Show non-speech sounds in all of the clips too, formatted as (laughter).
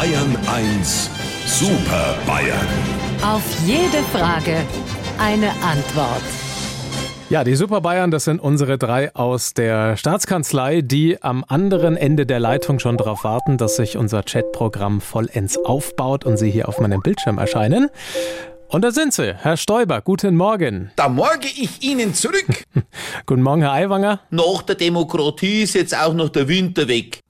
Bayern 1 Super Bayern. Auf jede Frage eine Antwort. Ja, die Super Bayern, das sind unsere drei aus der Staatskanzlei, die am anderen Ende der Leitung schon darauf warten, dass sich unser Chatprogramm vollends aufbaut und sie hier auf meinem Bildschirm erscheinen. Und da sind sie, Herr Stoiber, guten Morgen. Da morge ich Ihnen zurück. (laughs) Guten Morgen, Herr Aiwanger. Nach der Demokratie ist jetzt auch noch der Winter weg.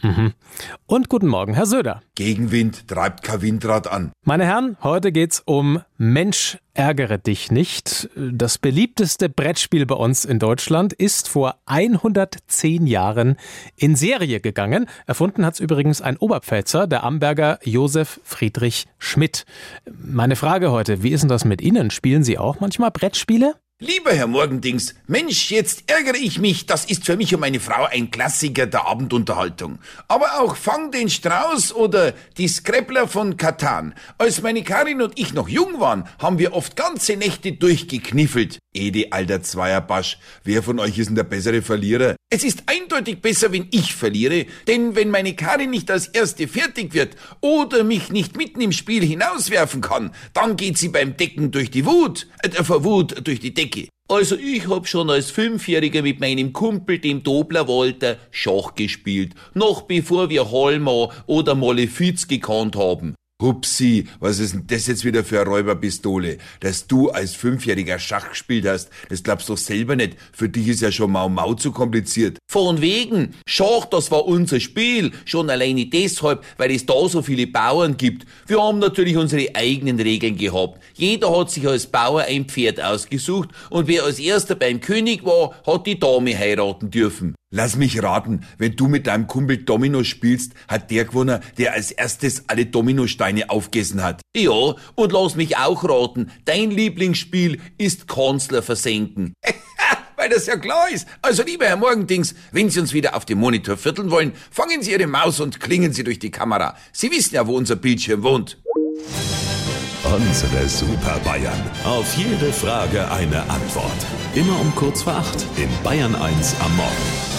Und guten Morgen, Herr Söder. Gegenwind treibt kein Windrad an. Meine Herren, heute geht's um Mensch, ärgere dich nicht. Das beliebteste Brettspiel bei uns in Deutschland ist vor 110 Jahren in Serie gegangen. Erfunden hat's übrigens ein Oberpfälzer, der Amberger Josef Friedrich Schmidt. Meine Frage heute, wie ist denn das mit Ihnen? Spielen Sie auch manchmal Brettspiele? Lieber Herr Morgendings, Mensch, jetzt ärgere ich mich, das ist für mich und meine Frau ein Klassiker der Abendunterhaltung. Aber auch Fang den Strauß oder die Scrappler von Katan. Als meine Karin und ich noch jung waren, haben wir oft ganze Nächte durchgekniffelt. Ede, alter Zweierbasch, wer von euch ist denn der bessere Verlierer? Es ist eindeutig besser, wenn ich verliere, denn wenn meine Karin nicht als Erste fertig wird oder mich nicht mitten im Spiel hinauswerfen kann, dann geht sie beim Decken durch die Wut, äh, vor Wut durch die Decke. Also ich hab schon als Fünfjähriger mit meinem Kumpel, dem Dobler Walter, Schach gespielt, noch bevor wir Holmer oder Malefiz gekannt haben. Hupsi, was ist denn das jetzt wieder für eine Räuberpistole? Dass du als Fünfjähriger Schach gespielt hast, das glaubst du doch selber nicht. Für dich ist ja schon Mau Mau zu kompliziert. Von wegen, Schach, das war unser Spiel, schon alleine deshalb, weil es da so viele Bauern gibt. Wir haben natürlich unsere eigenen Regeln gehabt. Jeder hat sich als Bauer ein Pferd ausgesucht und wer als erster beim König war, hat die Dame heiraten dürfen. Lass mich raten, wenn du mit deinem Kumpel Domino spielst, hat der gewonnen, der als erstes alle Dominosteine aufgegessen hat. Ja, und lass mich auch raten, dein Lieblingsspiel ist Kanzler versenken. (laughs) Weil das ja klar ist. Also lieber Herr Morgendings, wenn Sie uns wieder auf dem Monitor vierteln wollen, fangen Sie Ihre Maus und klingen Sie durch die Kamera. Sie wissen ja, wo unser Bildschirm wohnt. Unsere Super Bayern. Auf jede Frage eine Antwort. Immer um kurz vor acht in Bayern 1 am Morgen.